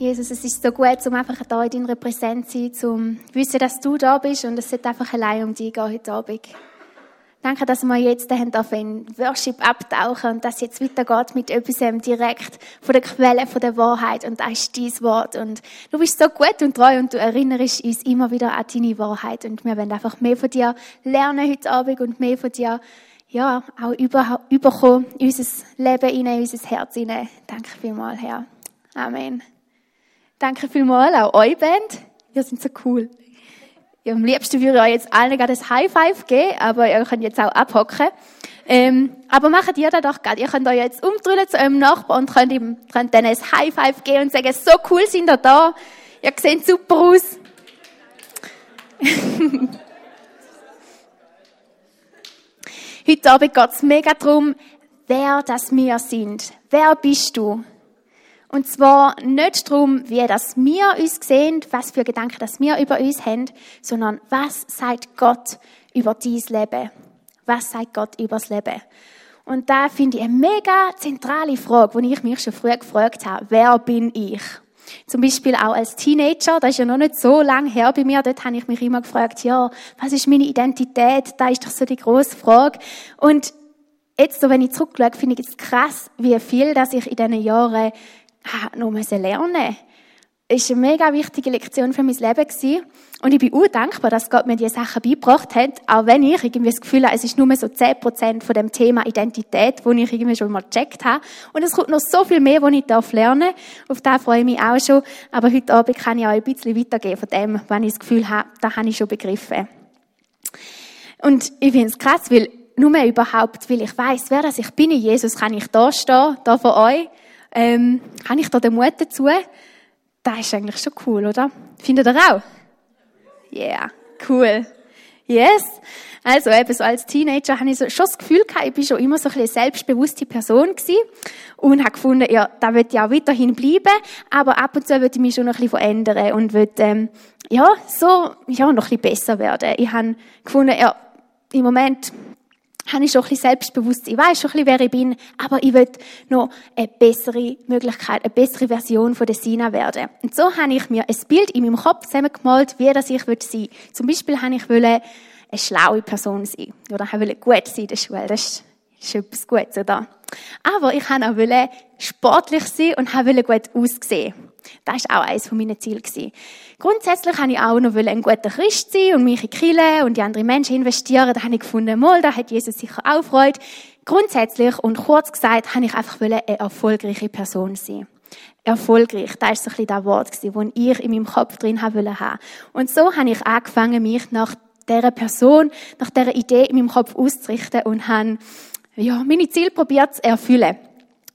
Jesus, es ist so gut, um einfach da in deiner Präsenz zu sein, zum wissen, dass du da bist und es sollte einfach allein um dich gehen heute Abend. Danke, dass wir jetzt in Worship abtauchen und dass jetzt weitergeht mit etwas direkt von der Quelle, von der Wahrheit und das ist dein Wort und du bist so gut und treu und du erinnerst uns immer wieder an deine Wahrheit und wir wollen einfach mehr von dir lernen heute Abend und mehr von dir ja, auch über, überkommen unser Leben in unser Herz hinein. Danke vielmals, Herr. Amen. Danke vielmals auch euch Band. Ihr seid so cool. Ja, am liebsten würde ich euch jetzt allen gerade ein High Five geben, aber ihr könnt jetzt auch abhocken. Ähm, aber macht ihr das doch gerade. Ihr könnt euch jetzt umdrehen zu eurem Nachbarn und könnt ihm, könnt dann ein High Five geben und sagen, so cool sind ihr da. Ihr seht super aus. Heute Abend geht es mega darum, wer das wir sind. Wer bist du? Und zwar nicht darum, wie das wir uns sehen, was für Gedanken das wir über uns haben, sondern was sagt Gott über dein Leben? Was sagt Gott über das Leben? Und da finde ich eine mega zentrale Frage, die ich mich schon früher gefragt habe. Wer bin ich? Zum Beispiel auch als Teenager, das ist ja noch nicht so lange her bei mir, dort habe ich mich immer gefragt, ja, was ist meine Identität? Da ist doch so die grosse Frage. Und jetzt, so wenn ich zurückschaue, finde ich es krass, wie viel, dass ich in diesen Jahren noch lernen ist eine mega wichtige Lektion für mein Leben. Und ich bin auch dankbar, dass Gott mir diese Sachen beigebracht hat, auch wenn ich irgendwie das Gefühl habe, es ist nur so 10% von dem Thema Identität, wo ich irgendwie schon mal gecheckt habe. Und es kommt noch so viel mehr, was ich darf lernen. Auf das freue ich mich auch schon. Aber heute Abend kann ich auch ein bisschen weitergehen von dem, wenn ich das Gefühl habe, da habe ich schon begriffen. Und ich finde es krass, weil nur mehr überhaupt, weil ich weiß, wer das ich bin in Jesus, kann ich da stehen, da vor euch ähm, habe ich da den Mut dazu? Das ist eigentlich schon cool, oder? Findet ihr auch? Yeah, cool. Yes. Also eben so als Teenager habe ich so, schon das Gefühl gehabt, ich bin schon immer so ein eine selbstbewusste Person gewesen und habe gefunden, ja, da wird ja auch weiterhin bleiben, aber ab und zu würde ich mich schon noch ein bisschen verändern und würde, ähm, ja, so, ja, noch ein bisschen besser werden. Ich habe gefunden, ja, im Moment habe ich schon ein bisschen Selbstbewusstsein. Ich weiß schon ein bisschen, wer ich bin, aber ich will noch eine bessere Möglichkeit, eine bessere Version von der Sina werden. Und so habe ich mir ein Bild in meinem Kopf zusammengemalt, wie das ich sein will. Zum Beispiel habe ich eine schlaue Person sein. Oder ich wollte gut sein in der Schule. Das ist etwas Gutes, oder? Aber ich wollte auch sportlich sein und wollte gut aussehen. Das war auch eines meiner Ziele. Grundsätzlich wollte ich auch noch ein guter Christ sein und mich in Kirche und die anderen Menschen investieren. Da habe ich gefunden, mal, da hat Jesus sicher auch Freude. Grundsätzlich und kurz gesagt, habe ich einfach eine erfolgreiche Person sein. Erfolgreich, das war so ein bisschen das Wort, das ich in meinem Kopf drin haben wollte. Und so habe ich angefangen, mich nach dieser Person, nach dieser Idee in meinem Kopf auszurichten und habe ja, meine Ziele probiert zu erfüllen.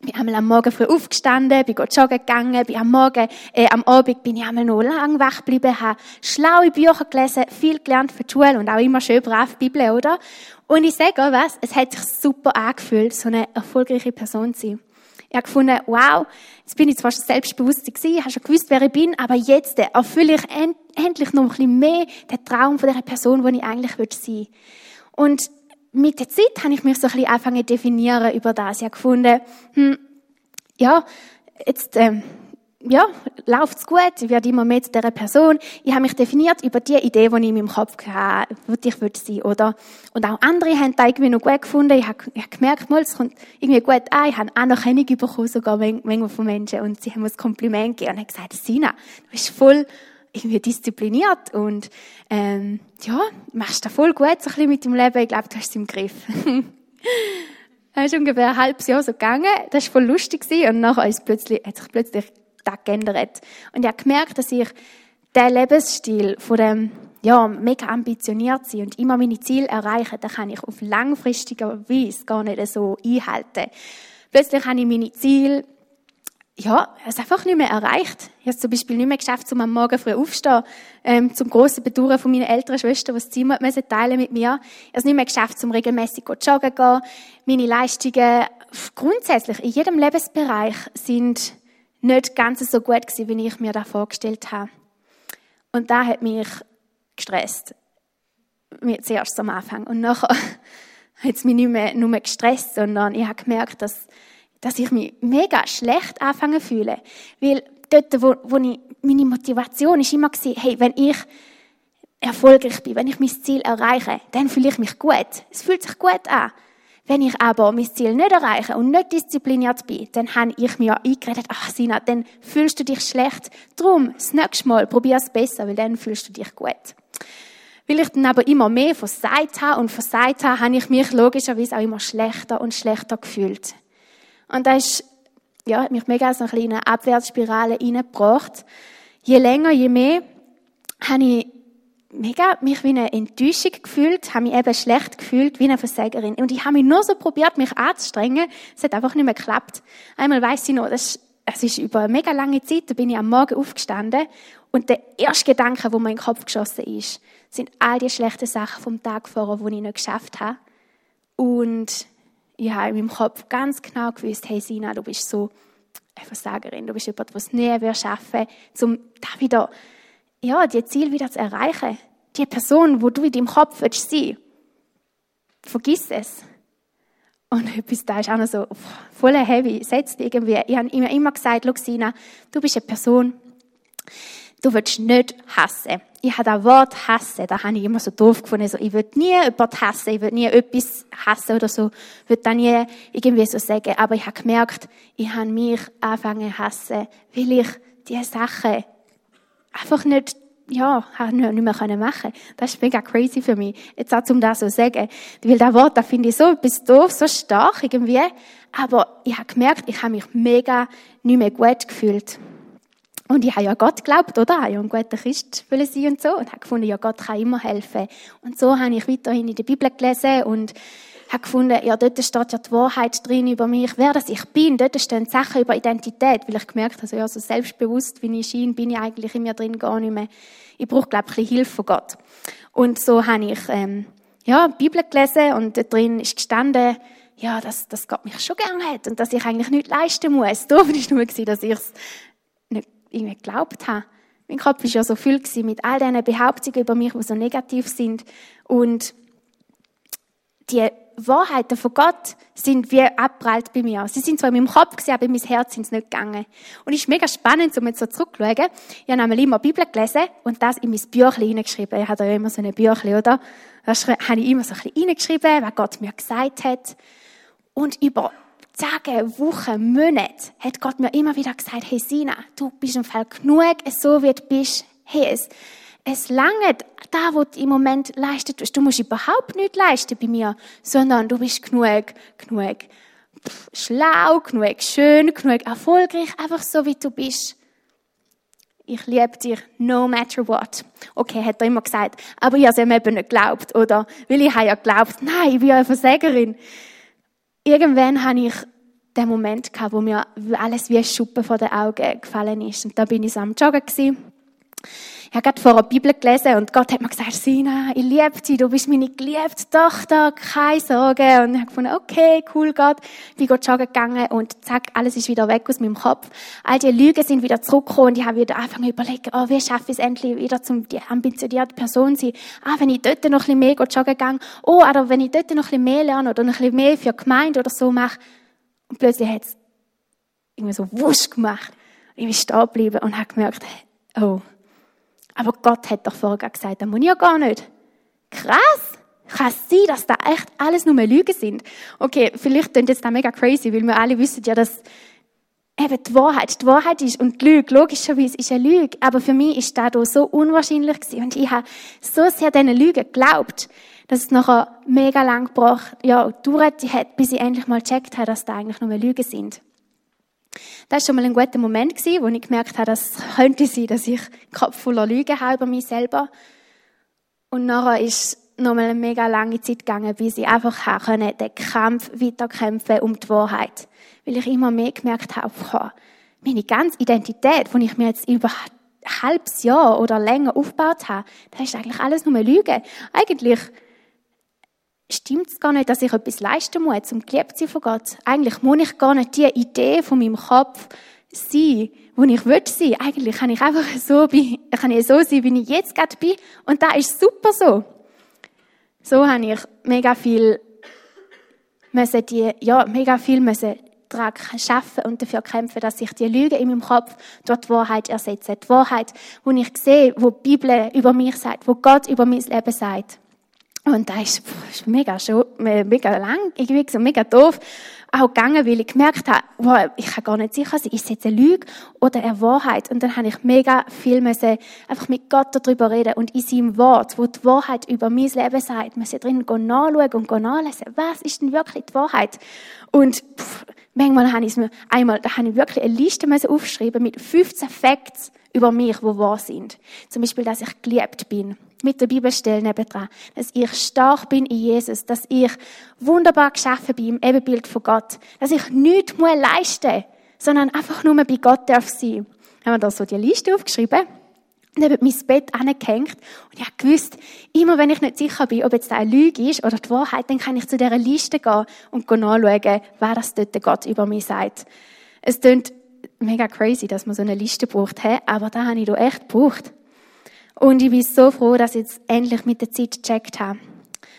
Bin einmal am Morgen früh aufgestanden, bin joggen gegangen, bin am Morgen, äh, am Abend bin ich einmal noch lang wach geblieben, habe schlaue Bücher gelesen, viel gelernt für die Schule und auch immer schön brav Bibel, oder? Und ich sage auch was, es hat sich super angefühlt, so eine erfolgreiche Person zu sein. Ich habe gefunden, wow, jetzt bin ich zwar schon selbstbewusst gewesen, habe schon gewusst, wer ich bin, aber jetzt erfülle ich end endlich noch ein bisschen mehr den Traum von der Person, die ich eigentlich sein will. Und mit der Zeit habe ich mich so ein bisschen angefangen definieren über das. Ich habe gefunden, hm, ja, jetzt, ähm, ja, läuft's gut, ich werde immer mehr zu dieser Person. Ich habe mich definiert über die Idee, die ich in meinem Kopf hatte, die ich würde sein, oder? Und auch andere haben das irgendwie noch gut gefunden. Ich habe, ich habe gemerkt, mal, es kommt irgendwie gut an. Ich habe Anerkennung bekommen, sogar manchmal von Menschen. Und sie haben mir ein Kompliment gegeben und haben gesagt, Sina, du bist voll irgendwie diszipliniert und ähm, ja, machst da voll gut so ein bisschen mit dem Leben. Ich glaube, du hast es im Griff. das ist ungefähr ein halbes Jahr so gegangen. Das war voll lustig und nachher ist plötzlich, hat sich plötzlich das geändert. Und ich habe gemerkt, dass ich den Lebensstil von dem ja, mega ambitioniert sein und immer meine Ziele erreichen, dann kann ich auf langfristiger Weise gar nicht so einhalten. Plötzlich habe ich meine Ziele ja, es einfach nicht mehr erreicht. Ich habe zum Beispiel nicht mehr geschafft, um am Morgen früh aufzustehen, ähm, zum grossen Bedauern von meiner älteren Schwester, die das Zimmer müssen teilen mit mir. Ich habe es nicht mehr geschafft, um regelmäßig joggen zu gehen. Meine Leistungen grundsätzlich in jedem Lebensbereich sind nicht ganz so gut gewesen, wie ich mir das vorgestellt habe. Und da hat mich gestresst. Zuerst am Anfang. Und nachher hat es mich nicht mehr nur gestresst, sondern ich habe gemerkt, dass dass ich mich mega schlecht anfangen fühle. Weil dort, wo, wo ich, meine Motivation ist immer gewesen, hey, wenn ich erfolgreich bin, wenn ich mein Ziel erreiche, dann fühle ich mich gut. Es fühlt sich gut an. Wenn ich aber mein Ziel nicht erreiche und nicht diszipliniert bin, dann habe ich mir eingeredet, ach Sina, dann fühlst du dich schlecht. Drum, das nächste Mal probier es besser, weil dann fühlst du dich gut. Weil ich dann aber immer mehr versagt habe und versagt habe, habe ich mich logischerweise auch immer schlechter und schlechter gefühlt. Und das ist, ja, hat mich mega so eine kleine Abwärtsspirale reingebracht. Je länger, je mehr, habe ich mega mich wie eine Enttäuschung gefühlt, habe mich eben schlecht gefühlt, wie eine Versägerin. Und ich habe mich nur so probiert, mich anzustrengen. Es hat einfach nicht mehr geklappt. Einmal weiss ich noch, das es ist über eine mega lange Zeit, da bin ich am Morgen aufgestanden und der erste Gedanke, wo mir in den Kopf geschossen ist, sind all die schlechten Sachen vom Tag vorher, die ich nicht geschafft habe. Und ich habe in meinem Kopf ganz genau gewusst, hey Sina, du bist so eine Versagerin, du bist jemand, der es nie wird schaffen, um da wieder ja, die Ziel wieder zu erreichen. Die Person, wo du in deinem Kopf willst sein vergiss es. Und etwas da ist auch noch so voll heavy, setzt irgendwie. Ich habe immer, immer gesagt, Luxina, du bist eine Person, du willst nicht hassen. Ich habe das Wort hassen, da habe ich immer so doof gefunden. So, ich will nie jemanden hassen, ich will nie etwas hassen oder so. Ich will da nie irgendwie so sagen. Aber ich habe gemerkt, ich habe mich angefangen zu hassen, weil ich diese Sachen einfach nicht, ja, nicht mehr machen. Das ist mega crazy für mich. Jetzt auch zum das so sagen. Weil das Wort, das finde ich so etwas doof, so stark irgendwie. Aber ich habe gemerkt, ich habe mich mega nicht mehr gut gefühlt. Und ich habe ja Gott geglaubt, oder? Ich habe ja ein guter Christ sein und so. Und habe gefunden, ja, Gott kann immer helfen. Und so habe ich weiterhin in der Bibel gelesen und habe gefunden, ja, dort steht ja die Wahrheit drin über mich, wer das ich bin. Dort stehen Sachen über Identität, weil ich gemerkt habe, ja, so selbstbewusst, wie ich schien, bin ich eigentlich in mir drin gar nicht mehr. Ich brauche, glaube ich, ein bisschen Hilfe von Gott. Und so habe ich, ähm, ja, die Bibel gelesen und dort drin ist gestanden, ja, dass, dass Gott mich schon gern hat und dass ich eigentlich nichts leisten muss. Doof war nur, dass ich es irgendwie geglaubt habe. Mein Kopf war ja so viel mit all diesen Behauptungen über mich, die so negativ sind. Und die Wahrheiten von Gott sind wie abprallt bei mir. Sie sind zwar in meinem Kopf gewesen, aber in mein Herz sind sie nicht gegangen. Und es ist mega spannend, um jetzt so zurückzuschauen. Ich habe einmal immer Bibel gelesen und das in mein Büchlein hineingeschrieben. Ich habe ja immer so ein Büchlein, oder? Da habe ich immer so ein bisschen hineingeschrieben, was Gott mir gesagt hat. Und über Tage, Wochen, Monate hat Gott mir immer wieder gesagt, hey Sina, du bist im Fall genug, so wie du bist. Hey, es, es lange da, wo du im Moment leistet Du musst überhaupt nicht leisten bei mir, sondern du bist genug, genug schlau, genug schön, genug erfolgreich, einfach so wie du bist. Ich liebe dich, no matter what. Okay, hat er immer gesagt. Aber ich habe es ihm eben nicht geglaubt, oder? Weil ich habe ja geglaubt, nein, ich bin ja eine Versägerin. Irgendwann habe ich den Moment wo mir alles wie Schuppen vor den Augen gefallen ist. Und da bin ich am Joggen. Ich habe gerade vor der Bibel gelesen und Gott hat mir gesagt, Sina, ich liebe dich, du bist meine geliebte Tochter, keine Sorge. Und ich habe gefunden, okay, cool Gott. Ich bin Gott joggen gegangen und zack, alles ist wieder weg aus meinem Kopf. All die Lügen sind wieder zurückgekommen und ich habe wieder angefangen zu überlegen, oh, wie schaffe ich es endlich wieder zum die ambitionierte Person zu sein? Ah, wenn ich dort noch ein bisschen mehr joggen gehe, oh, oder wenn ich dort noch ein bisschen mehr lerne oder noch ein bisschen mehr für die Gemeinde oder so mache. Und plötzlich hat es irgendwie so wusch gemacht. Ich bin stehen geblieben und habe gemerkt, oh, aber Gott hat doch vorher gesagt, das muss ich ja gar nicht. Krass! Kann es sein, dass da echt alles nur mehr Lügen sind? Okay, vielleicht klingt jetzt da mega crazy, weil wir alle wissen ja, dass eben die Wahrheit, die Wahrheit ist und die Lüge, logischerweise ist eine Lüge, aber für mich ist das so unwahrscheinlich gewesen und ich habe so sehr diesen Lügen geglaubt, dass es nachher mega lang gebraucht, ja, gedauert hat, bis ich endlich mal gecheckt habe, dass da eigentlich nur mehr Lügen sind. Das war schon mal ein guter Moment, wo ich gemerkt habe, dass es könnte sein, dass ich Kopf voller Lügen habe über mich selber. Und nachher ist noch mal eine mega lange Zeit gegangen, bis ich einfach können, den Kampf weiterkämpfen um die Wahrheit. Weil ich immer mehr gemerkt habe, meine ganze Identität, die ich mir jetzt über ein halbes Jahr oder länger aufgebaut habe, das ist eigentlich alles nur Lüge. Eigentlich stimmt es gar nicht, dass ich etwas leisten muss, um geliebt zu sein von Gott. Eigentlich muss ich gar nicht die Idee von meinem Kopf sein, wo ich will sein. Eigentlich kann ich einfach so, kann ich so sein, wie ich jetzt gerade bin. Und da ist super so. So habe ich mega viel müssen die, ja, mega viel müssen daran arbeiten und dafür kämpfen, dass ich die Lüge in meinem Kopf durch die Wahrheit ersetze. Die Wahrheit, wo ich sehe, wo die Bibel über mich sagt, wo Gott über mein Leben sagt. Und da ist, ist mega, schon, mega lang, irgendwie so mega doof auch gegangen, weil ich gemerkt habe, wow, ich kann gar nicht sicher sein, ist es jetzt eine Lüge oder eine Wahrheit? Und dann habe ich mega viel müssen, einfach mit Gott darüber reden und in seinem Wort, wo die Wahrheit über mein Leben sagt, müssen drin gehen nachschauen und gehen nachlesen, was ist denn wirklich die Wahrheit? Und pff, manchmal habe ich mir, einmal, da habe ich wirklich eine Liste müssen aufschreiben mit 15 Facts über mich, wo wahr sind. Zum Beispiel, dass ich geliebt bin mit der Bibelstelle nebendran, dass ich stark bin in Jesus, dass ich wunderbar geschaffen bin im Ebenbild von Gott, dass ich nichts muss leisten sondern einfach nur bei Gott darf sein. Haben wir da so die Liste aufgeschrieben, neben mein Bett angehängt und ich gewusst, immer wenn ich nicht sicher bin, ob jetzt eine Lüge ist oder die Wahrheit, dann kann ich zu dieser Liste gehen und nachschauen, wer das dort Gott über mich sagt. Es klingt mega crazy, dass man so eine Liste braucht, aber da habe ich da echt gebraucht. Und ich bin so froh, dass ich jetzt endlich mit der Zeit gecheckt habe.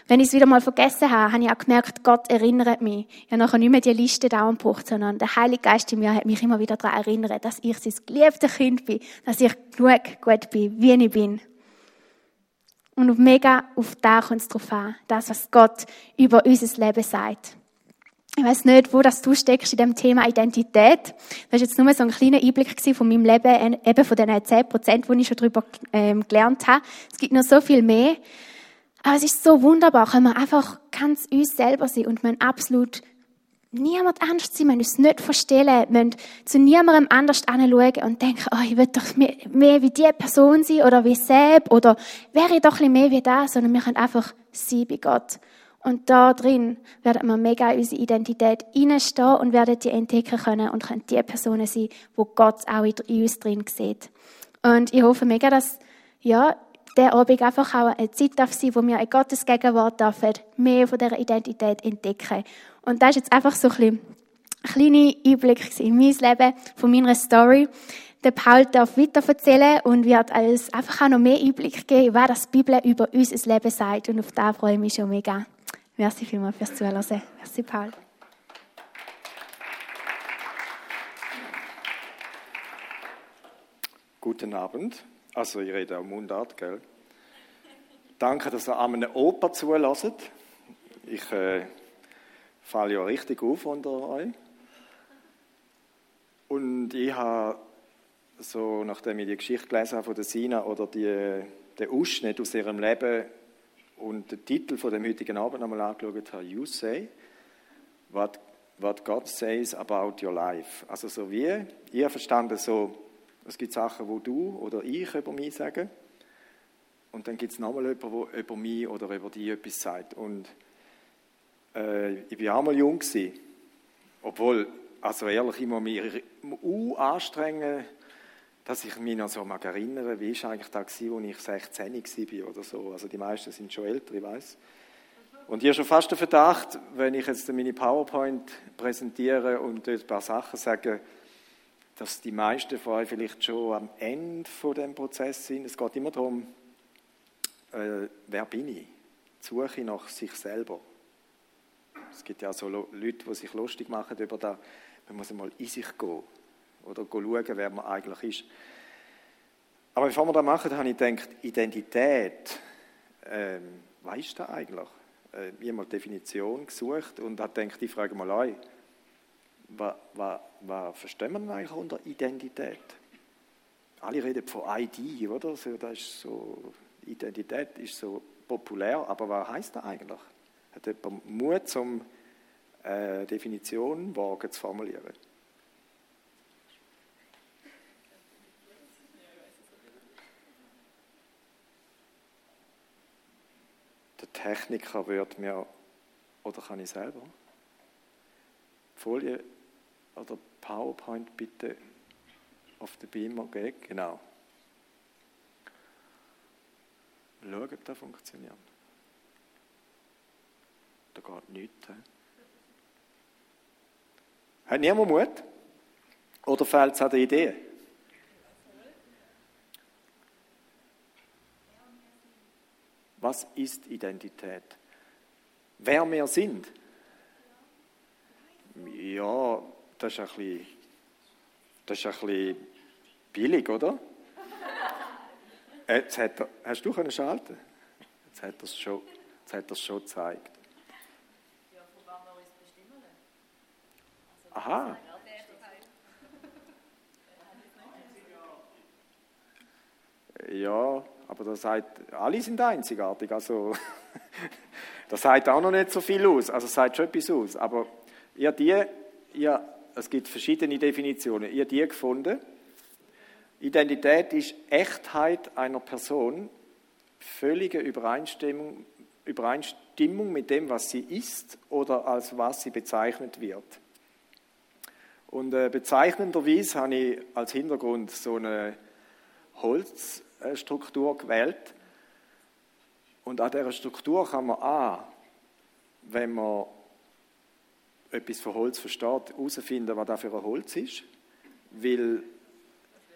Wenn ich es wieder mal vergessen habe, habe ich auch gemerkt, Gott erinnert mich. Ich habe nachher nicht mehr die Liste dauernd gebraucht, sondern der Heilige Geist in mir hat mich immer wieder daran erinnert, dass ich sein geliebtes Kind bin, dass ich genug gut bin, wie ich bin. Und mega auf da kommt es drauf an, das, was Gott über unser Leben sagt. Ich weiß nicht, wo das du steckst in dem Thema Identität. Das ist jetzt nur so ein kleiner Einblick von meinem Leben, eben von den 10 Prozent, wo ich schon darüber ähm, gelernt habe. Es gibt noch so viel mehr. Aber es ist so wunderbar, wenn wir einfach ganz uns selber sein und man absolut niemand anders sein, wir uns nicht verstellen, wir müssen zu niemandem anders anschauen und denken, oh, ich will doch mehr, mehr wie die Person sein oder wie Seb oder wäre ich doch ein bisschen mehr wie das, sondern wir können einfach sein bei Gott. Und da drin werden wir mega in unsere Identität reinstehen und werden die entdecken können und können die Personen sein, wo Gott auch in uns drin sieht. Und ich hoffe mega, dass, ja, der Abend einfach auch eine Zeit darf sein, wo wir in Gottes Gegenwart dürfen, mehr von dieser Identität entdecken. Und das ist jetzt einfach so ein bisschen ein kleiner Einblick in mein Leben, von meiner Story. Der Paul darf weiter erzählen und wird uns einfach auch noch mehr Einblick geben, was das Bibel über unser Leben sagt. Und auf das freue ich mich schon mega. Merci vielmals fürs Zuhören. Merci, Paul. Guten Abend. Also, ich rede auch Mundart, gell? Danke, dass ihr an einem Oper zulässt. Ich äh, falle ja richtig auf unter euch. Und ich habe, so, nachdem ich die Geschichte gelesen habe von der Sina oder die, den Ausschnitt aus ihrem Leben und den Titel von dem heutigen Abend einmal angeschaut habe, You Say, what, what God says about your life. Also so wie, ich habe verstanden, so, es gibt Sachen, wo du oder ich über mich sagen und dann gibt es nochmal jemanden, der über mich oder über dich etwas sagt. Und äh, ich war auch mal jung, gewesen, obwohl, also ehrlich, ich muss mich anstrengen, dass ich mich noch so mag erinnere, wie war eigentlich da als ich 16 war oder so. Also die meisten sind schon älter, ich weiß. Und ich habe schon fast den Verdacht, wenn ich jetzt meine PowerPoint präsentiere und dort ein paar Sachen sage, dass die meisten von euch vielleicht schon am Ende von dem Prozess sind. Es geht immer darum, äh, wer bin ich? Suche nach sich selber. Es gibt ja so Leute, die sich lustig machen über das, man muss einmal in sich gehen oder schauen, wer man eigentlich ist. Aber bevor wir das machen, habe ich gedacht, Identität, ähm, was ist das eigentlich? Äh, ich habe mal Definition gesucht und habe gedacht, ich frage mal euch, was, was, was verstehen wir eigentlich unter Identität? Alle reden von ID, oder? das ist so, Identität ist so populär, aber was heißt das eigentlich? Hat jemand Mut, um äh, Definition wagen zu formulieren? Techniker wird mir, oder kann ich selber? Folie oder PowerPoint bitte auf den Beamer gehen. Genau. Schauen, ob das funktioniert. Da geht nichts. He? Hat niemand Mut? Oder fehlt es an der Idee? Was ist Identität? Wer wir sind? Ja, das ist ein bisschen, das ist ein bisschen billig, oder? Jetzt hat er, hast du können schalten? Jetzt hat er es schon, jetzt hat er schon gezeigt. Aha. Ja, aber das sagt, alle sind einzigartig. Also, das sagt auch noch nicht so viel aus. Also, sagt schon etwas aus. Aber ihr die, ihr, es gibt verschiedene Definitionen. Ihr die gefunden. Identität ist Echtheit einer Person, völlige Übereinstimmung, Übereinstimmung mit dem, was sie ist oder als was sie bezeichnet wird. Und äh, bezeichnenderweise habe ich als Hintergrund so eine Holzstruktur gewählt. Und an dieser Struktur kann man A, wenn man etwas von Holz versteht, herausfinden, was das für ein Holz ist. Weil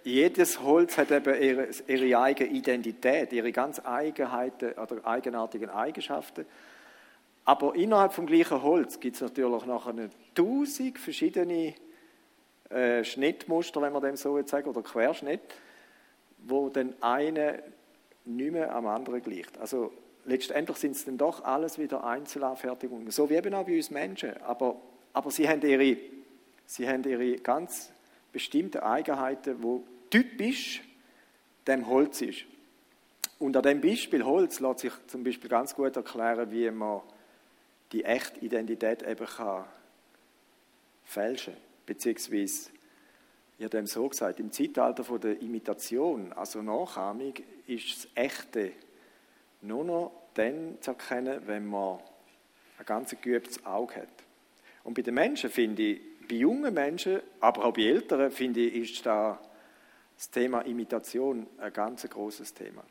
jedes Holz hat eben ihre, ihre eigene Identität, ihre ganz Eigenheiten oder eigenartigen Eigenschaften. Aber innerhalb vom gleichen Holz gibt es natürlich nachher tausend verschiedene äh, Schnittmuster, wenn man dem so sagen, oder Querschnitt, wo dann eine nicht mehr am anderen gleicht. Also letztendlich sind es dann doch alles wieder Einzelanfertigungen, so wie eben auch bei uns Menschen. Aber, aber sie, haben ihre, sie haben ihre ganz bestimmten Eigenheiten, wo typisch dem Holz ist. Und an dem Beispiel Holz lässt sich zum Beispiel ganz gut erklären, wie man die echte Identität eben kann fälschen beziehungsweise, ich habe dem so gesagt, im Zeitalter von der Imitation, also Nachahmung, ist das Echte nur noch dann zu erkennen, wenn man ein ganz geübtes Auge hat. Und bei den Menschen finde ich, bei jungen Menschen, aber auch bei Älteren, finde ich, ist da das Thema Imitation ein ganz großes Thema.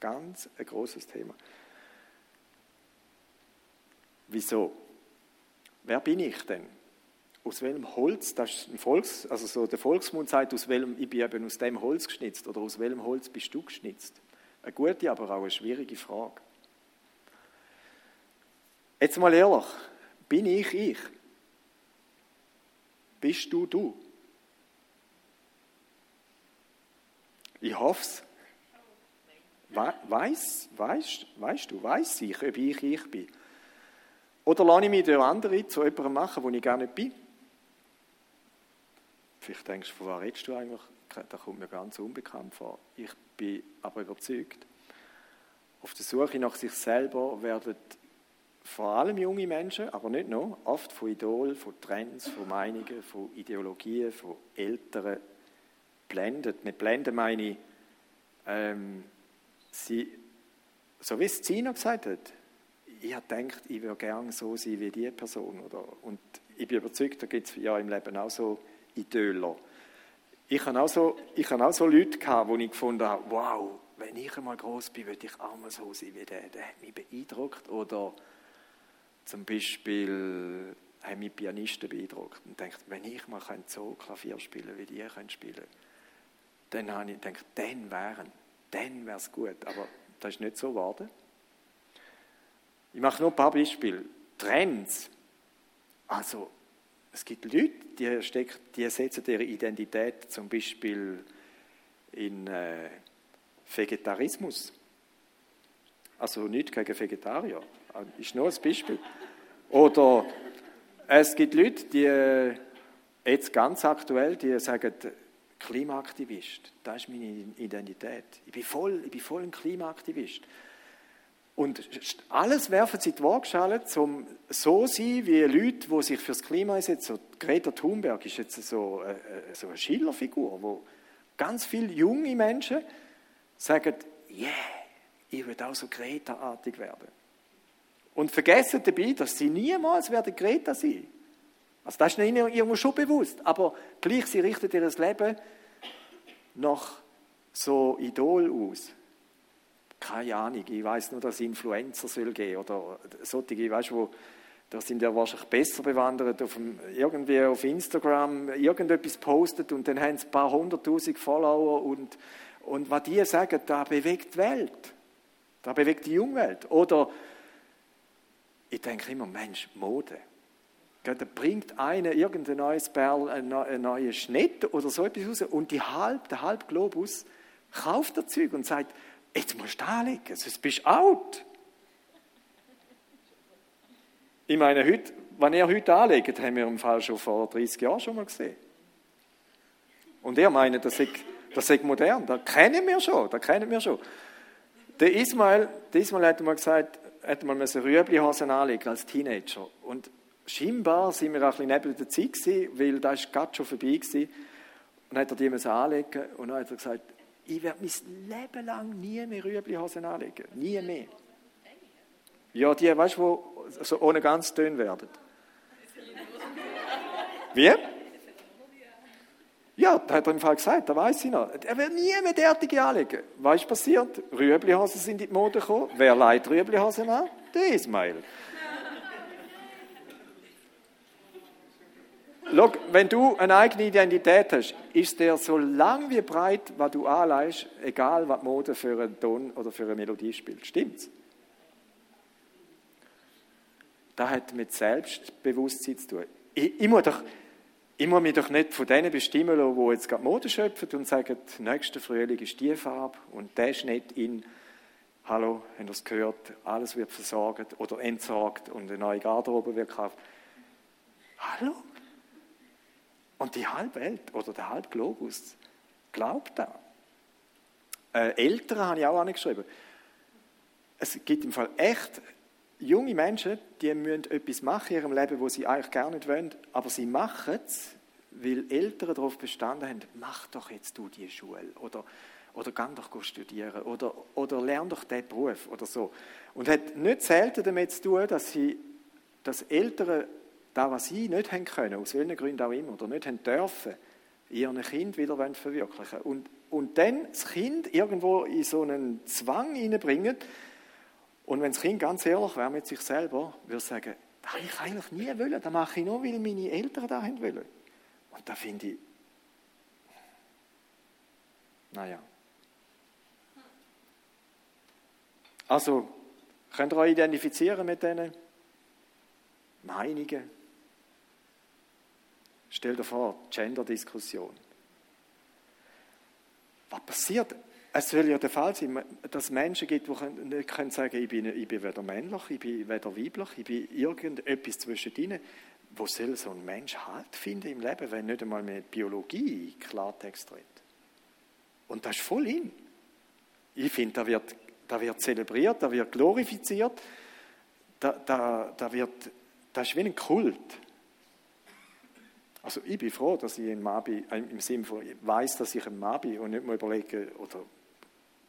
Ganz ein großes Thema. Wieso? Wer bin ich denn? Aus welchem Holz, das ist ein Volks, also so der Volksmund sagt, aus welchem, ich bin eben aus dem Holz geschnitzt oder aus welchem Holz bist du geschnitzt? Eine gute, aber auch eine schwierige Frage. Jetzt mal ehrlich, bin ich ich? Bist du du? Ich hoffe es. Weiß, weißt, weißt du, weiß ich, ob ich ich bin? Oder lasse ich mich durch andere zu jemandem machen, wo ich gar nicht bin? Vielleicht denkst du, von was redest du eigentlich? Das kommt mir ganz unbekannt vor. Ich bin aber überzeugt, auf der Suche nach sich selber werden vor allem junge Menschen, aber nicht nur, oft von Idolen, von Trends, von Meinungen, von Ideologien, von Älteren blendet. Mit blenden meine ich, ähm, sie, so wie es Zina gesagt hat, ich habe gedacht, ich würde gerne so sein wie diese Person. Oder, und ich bin überzeugt, da gibt es ja im Leben auch so Idoler. Ich habe auch so, ich habe auch so Leute gehabt, wo ich gefunden habe, wow, wenn ich einmal groß bin, würde ich auch mal so sein wie der. Der hat mich beeindruckt. Oder zum Beispiel haben mich Pianisten beeindruckt und denkt, wenn ich mal so Klavier spielen wie die können spielen, dann habe ich gedacht, dann wären, dann wäre es gut. Aber das ist nicht so geworden. Ich mache nur ein paar Beispiele. Trends. Also es gibt Leute, die, stecken, die setzen ihre Identität zum Beispiel in äh, Vegetarismus. Also nicht gegen Vegetarier, ist nur ein Beispiel. Oder es gibt Leute, die äh, jetzt ganz aktuell, die sagen, Klimaaktivist, das ist meine Identität. Ich bin voll, ich bin voll ein Klimaaktivist. Und alles werfen sie in die Waagschale, um so zu sein wie Leute, die sich fürs Klima einsetzen. So, Greta Thunberg ist jetzt so, äh, äh, so eine Schillerfigur, wo ganz viele junge Menschen sagen, yeah, ich will auch so Greta-artig werden. Und vergessen dabei, dass sie niemals werden Greta sein. Also das ist ihnen irgendwo schon bewusst. Aber gleich, sie richten ihr Leben nach so Idol aus keine Ahnung, ich weiß nur, dass es Influencer soll geben oder solche, weißt wo, da sind ja wahrscheinlich besser bewandert, auf dem, irgendwie auf Instagram irgendetwas postet und dann haben sie ein paar hunderttausend Follower und, und was die sagen, da bewegt die Welt. Da bewegt die Jungwelt. Oder ich denke immer, Mensch, Mode. Da bringt einer irgendein neues Perl, ein neues Schnitt oder so etwas raus und die halb, der halbe Globus kauft das Zeug und sagt, jetzt musst du anlegen, sonst bist du out. Ich meine, heute, wenn er heute anlegt, haben wir im Fall schon vor 30 Jahren schon mal gesehen. Und er meint, das ist, das modern, das kennen wir schon, das kennen wir schon. Der Ismail, der Ismail hat mal gesagt, hat mal Rüeblihosen anlegen als Teenager. Und scheinbar sind wir auch ein bisschen neben der Zeit gewesen, weil da ist gerade schon vorbei gewesen. Und dann hat er die anlegen und dann hat er gesagt, ich werde mein Leben lang nie mehr Rüeblihosen anlegen. Nie mehr. Ja, die, weißt du, wo so ohne ganz dünn werden. Wie? Ja, da hat er im Fall gesagt, da weiß ich noch. Er wird nie mehr derartige anlegen. Was ist passiert? Rüeblihosen sind in die Mode gekommen. Wer leitet Rüeblihosen an? Der Ismail. Schau, wenn du eine eigene Identität hast, ist der so lang wie breit, was du anleihst, egal was Mode für einen Ton oder für eine Melodie spielt. Stimmt's? Das hat mit Selbstbewusstsein zu tun. Ich, ich muss doch, ich muss mich doch nicht von denen bestimmen lassen, die jetzt gerade Mode schöpfen und sagen, nächster Frühling ist die Farbe und der nicht in. Hallo, haben ihr es gehört? Alles wird versorgt oder entsorgt und eine neue Garderobe wird gekauft. Hallo? Und die halbe Welt oder der halbe glaubt da. Äh, Eltern habe ich auch angeschrieben. Es gibt im Fall echt junge Menschen, die müssen etwas machen in ihrem Leben, wo sie eigentlich gar nicht wollen, aber sie machen es, weil Eltern darauf bestanden haben, mach doch jetzt du die Schule oder, oder geh doch studieren oder, oder lern doch diesen Beruf oder so. Und hat nicht selten damit zu tun, dass, sie, dass Eltern da, was sie nicht haben können, aus welchen Gründen auch immer, oder nicht haben dürfen, ihren Kind wieder verwirklichen Und, und dann das Kind irgendwo in so einen Zwang hineinbringen, und wenn das Kind ganz ehrlich wäre mit sich selber, würde sagen, das habe ich eigentlich nie wollen, das mache ich nur, weil meine Eltern das haben wollen. Und da finde ich, naja. Also, könnt ihr euch identifizieren mit diesen Meinungen? Stell dir vor, Gender-Diskussion. Was passiert? Es soll ja der Fall sein, dass es Menschen gibt, die nicht können sagen ich bin, ich bin weder männlich, ich bin weder weiblich, ich bin irgendetwas zwischen ihnen. Wo soll so ein Mensch Halt finden im Leben, wenn nicht einmal mit Biologie Klartext redet? Und das ist voll in. Ich finde, da wird, da wird zelebriert, da wird glorifiziert, da, da, da wird, das ist wie ein Kult. Also ich bin froh, dass ich ein Mann bin, äh, im Sinne von, ich weiß, dass ich ein Mann bin und nicht mal überlege, oder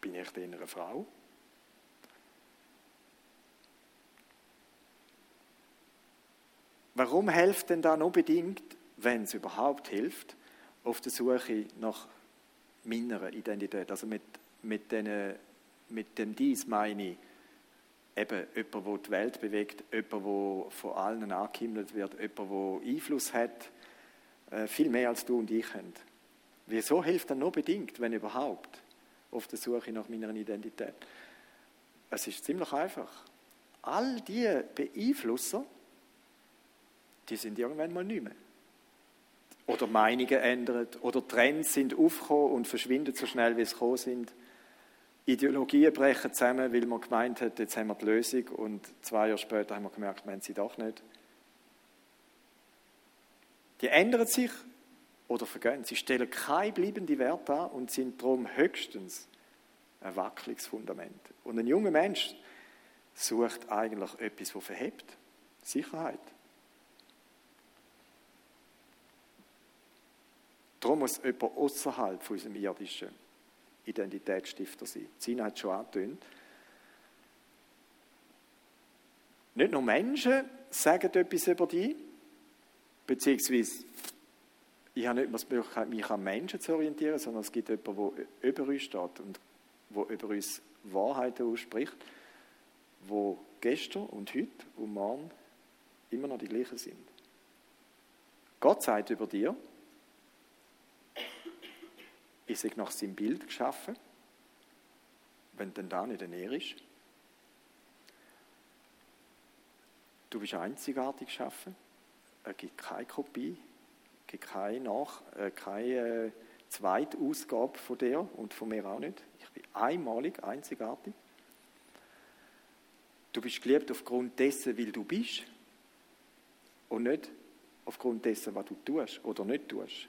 bin ich denn eine Frau? Warum hilft denn da unbedingt, wenn es überhaupt hilft, auf der Suche nach meiner Identität? Also mit, mit, den, mit dem Dies meine ich eben jemand, der die Welt bewegt, jemand, der von allen angehimmelt wird, jemand, der Einfluss hat, äh, viel mehr als du und ich haben. Wieso hilft dann nur bedingt, wenn überhaupt? auf der Suche nach meiner Identität. Es ist ziemlich einfach. All die Beeinflusser, die sind irgendwann mal nicht mehr. Oder Meinungen ändern, oder Trends sind aufgekommen und verschwinden so schnell, wie sie gekommen sind. Ideologien brechen zusammen, weil man gemeint hat, jetzt haben wir die Lösung und zwei Jahre später haben wir gemerkt, wir haben sie doch nicht. Die ändern sich oder vergehen. Sie stellen keine bleibenden Werte an und sind darum höchstens ein wackeliges Fundament. Und ein junger Mensch sucht eigentlich etwas, das verhebt. Sicherheit. Darum muss jemand außerhalb von unserem irdischen Identitätsstifter sein. Sina hat schon angetönt. Nicht nur Menschen sagen etwas über dich, beziehungsweise ich habe nicht mehr die Möglichkeit, mich an Menschen zu orientieren, sondern es gibt jemanden, der über uns steht und der über uns Wahrheiten ausspricht, wo gestern und heute und morgen immer noch die gleichen sind. Gott sagt über dir, ich sei nach seinem Bild geschaffen, wenn denn da nicht er ist. Du bist einzigartig geschaffen. Es gibt keine Kopie, gibt keine, Nach äh, keine äh, Zweitausgabe von dir und von mir auch nicht. Ich bin einmalig, einzigartig. Du bist geliebt aufgrund dessen, weil du bist und nicht aufgrund dessen, was du tust oder nicht tust.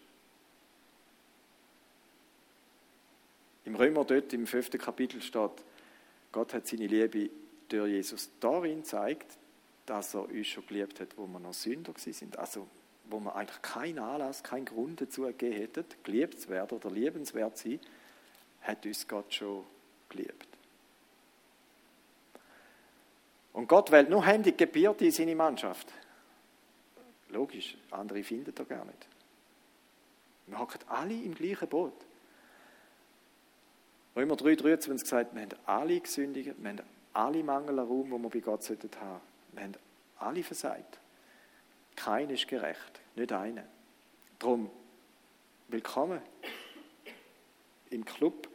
Im Römer dort im fünften Kapitel steht, Gott hat seine Liebe durch Jesus darin gezeigt, dass er uns schon geliebt hat, wo wir noch Sünder sind. Also wo wir eigentlich keinen Anlass, keinen Grund dazu gegeben hätten, geliebt zu werden oder liebenswert zu sein, hat uns Gott schon geliebt. Und Gott wählt nur händig Gebierte in seine Mannschaft. Logisch, andere finden er gar nicht. Wir hocken alle im gleichen Boot. Römer 3,23 gesagt, wir haben alle gesündigt, wir haben alle Mangel an Raum, wo wir bei Gott haben sollten Wir haben alle versagt. Keiner ist gerecht, nicht einer. Darum, willkommen im Club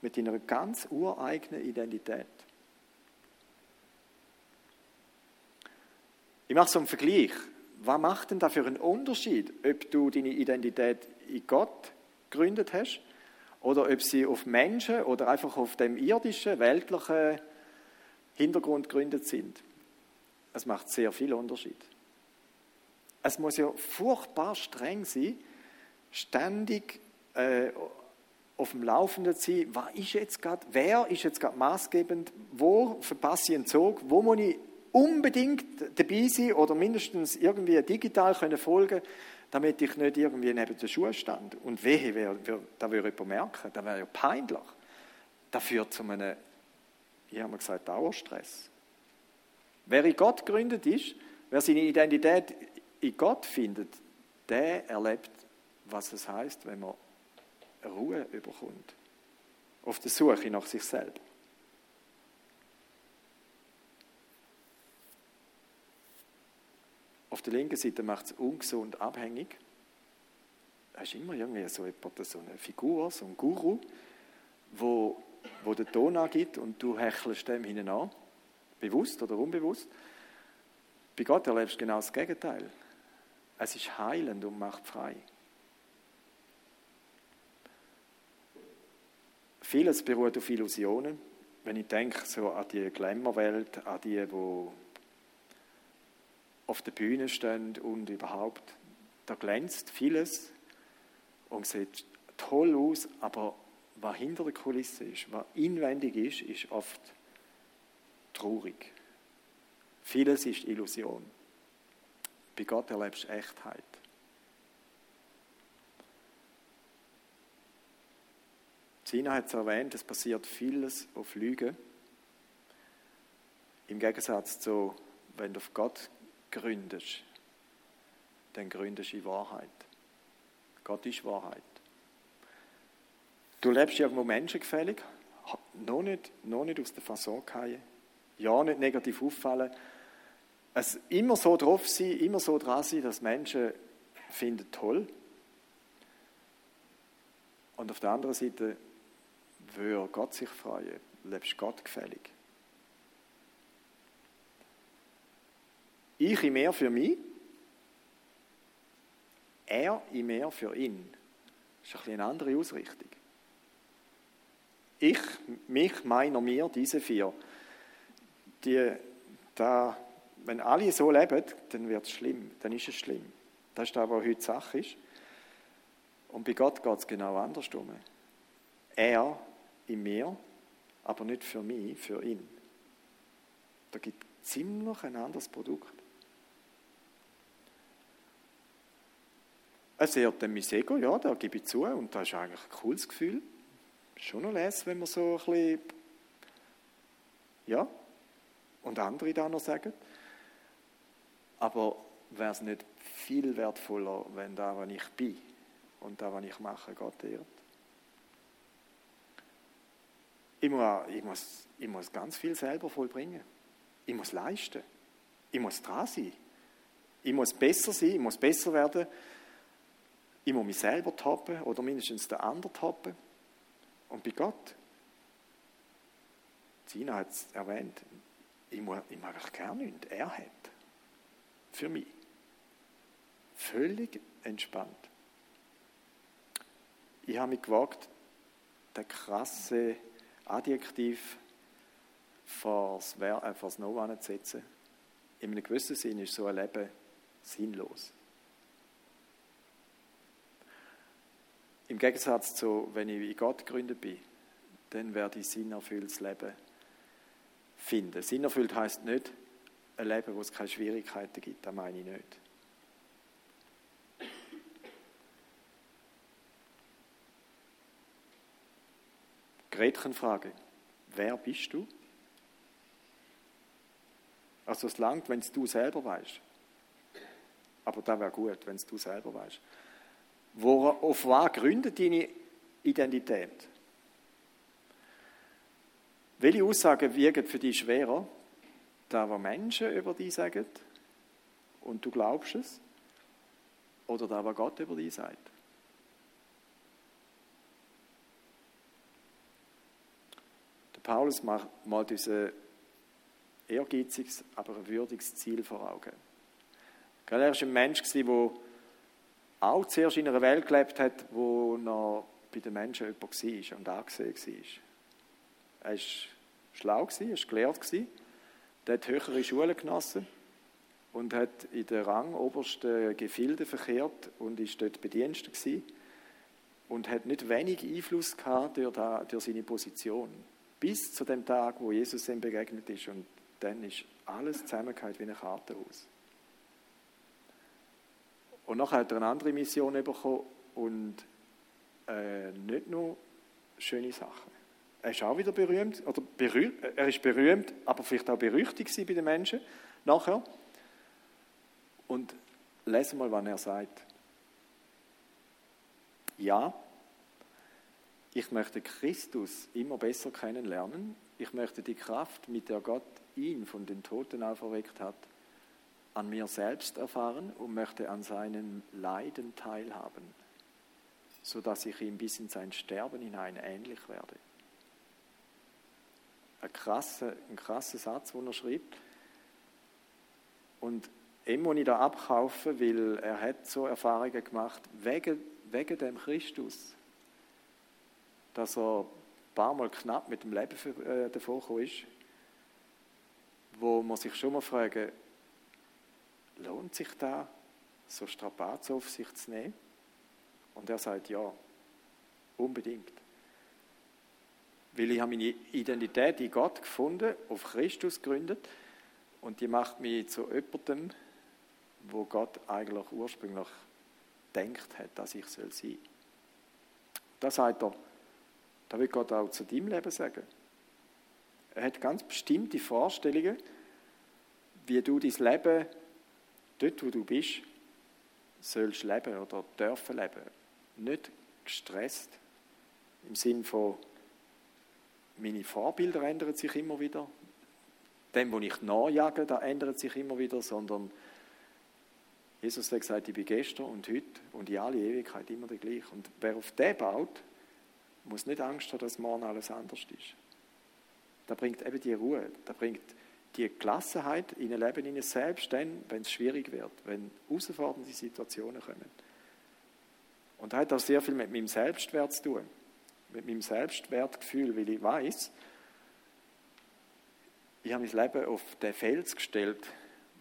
mit deiner ganz ureigenen Identität. Ich mache so einen Vergleich. Was macht denn da für einen Unterschied, ob du deine Identität in Gott gegründet hast oder ob sie auf Menschen oder einfach auf dem irdischen, weltlichen Hintergrund gegründet sind? Es macht sehr viel Unterschied. Es muss ja furchtbar streng sein, ständig äh, auf dem Laufenden zu sein, was ist jetzt grad, wer ist jetzt gerade maßgebend, wo verpasse ich einen Zug, wo muss ich unbedingt dabei sein oder mindestens irgendwie digital können folgen damit ich nicht irgendwie neben den Schuhen stand. Und wehe, wer, wer, da würde jemand merken, das wäre ja peinlich. Das führt zu einem, ich habe mal gesagt, Dauerstress. Wer in Gott gegründet ist, wer seine Identität in Gott findet, der erlebt, was es heißt, wenn man Ruhe überkommt. Auf der Suche nach sich selbst. Auf der linken Seite macht es ungesund abhängig. Da ist immer irgendwie so, so eine Figur, so ein Guru, wo, wo den Ton angibt und du hechelst dem hinein an, bewusst oder unbewusst. Bei Gott erlebst du genau das Gegenteil. Es ist heilend und macht frei. Vieles beruht auf Illusionen. Wenn ich denke so an die Glamour-Welt, an die, die auf der Bühne stehen und überhaupt, da glänzt vieles und sieht toll aus, aber was hinter der Kulisse ist, was inwendig ist, ist oft traurig. Vieles ist Illusion. Bei Gott erlebst du Echtheit. Sina hat es erwähnt, es passiert vieles auf Lüge. Im Gegensatz zu, wenn du auf Gott gründest, dann gründest du in Wahrheit. Gott ist Wahrheit. Du lebst irgendwo menschengefällig, noch nicht, noch nicht aus der Fasson fallen, ja, nicht negativ auffallen, es immer so drauf sein, immer so dran sein, dass Menschen finden toll. Und auf der anderen Seite würde Gott sich freuen, lebst Gott gefällig. Ich in mehr für mich, er in mehr für ihn. Das ist ein eine andere Ausrichtung. Ich, mich, meiner, mir, diese vier. Die, da wenn alle so leben, dann wird es schlimm, dann ist es schlimm. Das ist das, was heute Sache ist. Und bei Gott geht es genau andersrum. Er in mir, aber nicht für mich, für ihn. Da gibt es ziemlich ein anderes Produkt. Es ehrt dann mein Ego, ja, da gebe ich zu, und das ist eigentlich ein cooles Gefühl. Schon noch les, wenn man so ein bisschen, ja, und andere da noch sagen. Aber wäre es nicht viel wertvoller, wenn da, was ich bin und da, was ich mache, Gott ehrt? Ich muss, ich, muss, ich muss ganz viel selber vollbringen. Ich muss leisten. Ich muss dran sein. Ich muss besser sein, ich muss besser werden. Ich muss mich selber toppen oder mindestens den anderen toppen. Und bei Gott, Sina hat es erwähnt, ich, muss, ich mag eigentlich gar nichts. Er hat für mich. Völlig entspannt. Ich habe mich gewagt, den krasse Adjektiv vor das No anzusetzen. In einem gewissen Sinn ist so ein Leben sinnlos. Im Gegensatz zu, wenn ich in Gott gegründet bin, dann werde ich sinnerfülltes Leben finden. Sinnerfüllt heißt nicht ein Leben, wo es keine Schwierigkeiten gibt, das meine ich nicht. Gretchenfrage. Wer bist du? Also es langt, wenn es du selber weißt. Aber da wäre gut, wenn es du selber weißt. Wo, auf was gründet deine Identität? Welche Aussagen wiegen für dich schwerer? Da, was Menschen über dich sagen und du glaubst es? Oder da, was Gott über dich sagt? Der Paulus macht mal dieses ehrgeiziges, aber ein würdiges Ziel vor Augen. Er war ein Mensch, der auch zuerst in einer Welt gelebt hat, wo noch bei den Menschen jemand war und angesehen war. Er war schlau, er war gelehrt, er hat höhere Schulen genossen und hat in den Rang obersten Gefilden verkehrt und war dort Bediensteter und hat nicht wenig Einfluss gehabt durch, durch seine Position. Bis zu dem Tag, wo Jesus ihm begegnet ist und dann ist alles zusammengehört wie eine Karte aus. Und nachher hat er eine andere Mission bekommen und äh, nicht nur schöne Sachen. Er ist auch wieder berühmt, oder berühmt, er ist berühmt, aber vielleicht auch berüchtigt bei den Menschen nachher. Und lesen mal, was er sagt. Ja, ich möchte Christus immer besser kennenlernen. Ich möchte die Kraft, mit der Gott ihn von den Toten auferweckt hat, an mir selbst erfahren und möchte an seinen Leiden teilhaben, sodass ich ihm bis in sein Sterben hinein ähnlich werde. Ein krasser, ein krasser Satz, den er schreibt. Und ihm muss ich da abkaufen, weil er hat so Erfahrungen gemacht, wegen, wegen dem Christus, dass er ein paar Mal knapp mit dem Leben äh, ist, wo man sich schon mal fragen, lohnt sich da, so Strapazen auf sich zu nehmen? Und er sagt, ja, unbedingt. Weil ich habe meine Identität in Gott gefunden, auf Christus gegründet und die macht mich zu jemandem, wo Gott eigentlich ursprünglich denkt hat, dass ich sein soll. Da sagt er, da will Gott auch zu deinem Leben sagen. Er hat ganz bestimmte Vorstellungen, wie du dein Leben dort, wo du bist, sollst leben oder dürfen leben. Nicht gestresst im Sinn von, meine Vorbilder ändern sich immer wieder, dem, wo ich nachjage, da ändert sich immer wieder, sondern Jesus hat gesagt, ich bin gestern und heute und in alle Ewigkeit immer der gleiche. Und wer auf den baut, muss nicht Angst haben, dass morgen alles anders ist. Da bringt eben die Ruhe, da bringt die Gelassenheit in ein Leben in selbst dann, wenn es schwierig wird, wenn herausfordernde Situationen kommen. Und das hat auch sehr viel mit meinem Selbstwert zu tun, mit meinem Selbstwertgefühl, weil ich weiß, ich habe mein Leben auf den Fels gestellt,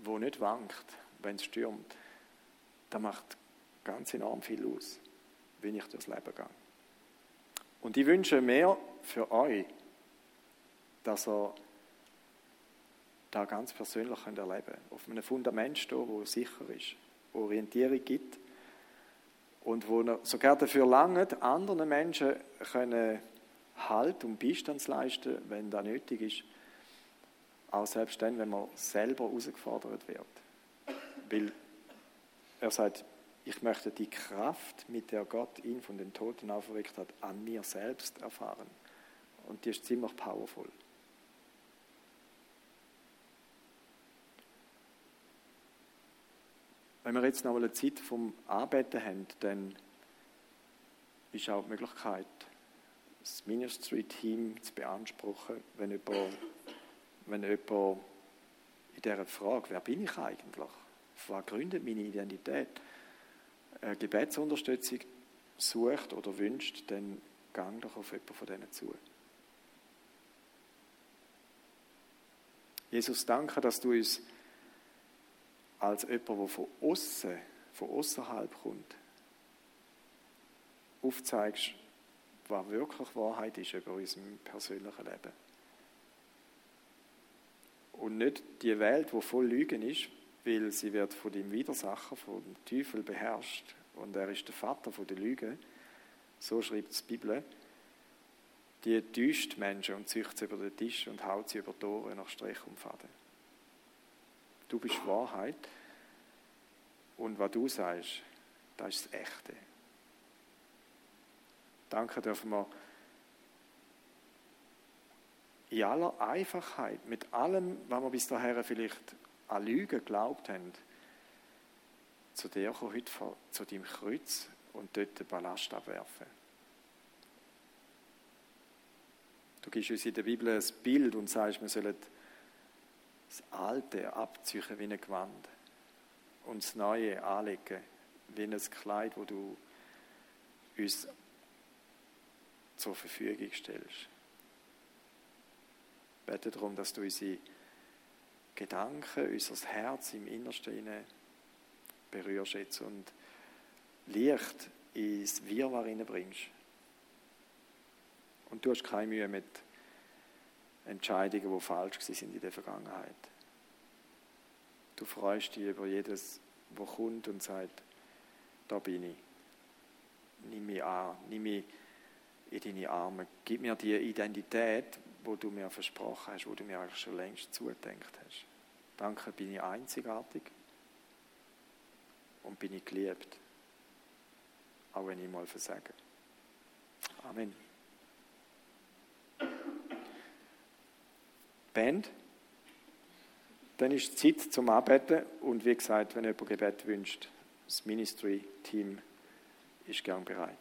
wo nicht wankt, wenn es stürmt. Das macht ganz enorm viel aus, wenn ich durchs Leben gehe. Und ich wünsche mir für euch, dass ihr da ganz persönlich erleben können. Auf einem Fundament stehen, wo sicher ist, Orientierung gibt und wo sogar dafür langt, anderen Menschen können Halt und Beistand leisten, wenn das nötig ist. Auch selbst dann, wenn man selber herausgefordert wird. Weil er sagt, ich möchte die Kraft, mit der Gott ihn von den Toten auferweckt hat, an mir selbst erfahren. Und die ist ziemlich powerful. Wenn wir jetzt noch eine Zeit vom Arbeiten haben, dann ist auch die Möglichkeit, das Ministry-Team zu beanspruchen, wenn jemand, wenn jemand in dieser Frage, wer bin ich eigentlich, auf was gründet meine Identität, eine Gebetsunterstützung sucht oder wünscht, dann gang doch auf jemanden von denen zu. Jesus, danke, dass du uns als jemand, der von außen, von außerhalb kommt, aufzeigst, was wirklich Wahrheit ist über unserem persönlichen Leben. Und nicht die Welt, die voll Lügen ist, weil sie wird von dem Widersacher, vom Teufel beherrscht und er ist der Vater der Lügen. So schreibt die Bibel. Die täuscht Menschen und züchtet sie über den Tisch und haut sie über die Tore nach Strich und Faden. Du bist Wahrheit und was du sagst, das ist das Echte. Danke dürfen wir in aller Einfachheit, mit allem, was wir bis dahin vielleicht an Lügen geglaubt haben, zu dir kommen heute zu deinem Kreuz und dort den Ballast abwerfen. Du gibst uns in der Bibel ein Bild und sagst, wir sollen das Alte abziehen wie ein Gewand und das Neue anlegen wie ein Kleid, wo du uns zur Verfügung stellst. Ich bete darum, dass du unsere Gedanken, unser Herz im Innersten berührst jetzt und Licht ins Wirrwarr bringst. Und du hast keine Mühe mit Entscheidungen, die falsch sind in der Vergangenheit. Du freust dich über jedes, was kommt und sagt, da bin ich. Nimm mich an, nimm mich in deine Arme. Gib mir die Identität, wo du mir versprochen hast, wo du mir eigentlich schon längst zugedenkt hast. Danke, bin ich einzigartig und bin ich geliebt, auch wenn ich mal versage. Amen. Band, dann ist Zeit zum Arbeiten und wie gesagt, wenn jemand Gebet wünscht, das Ministry-Team ist gern bereit.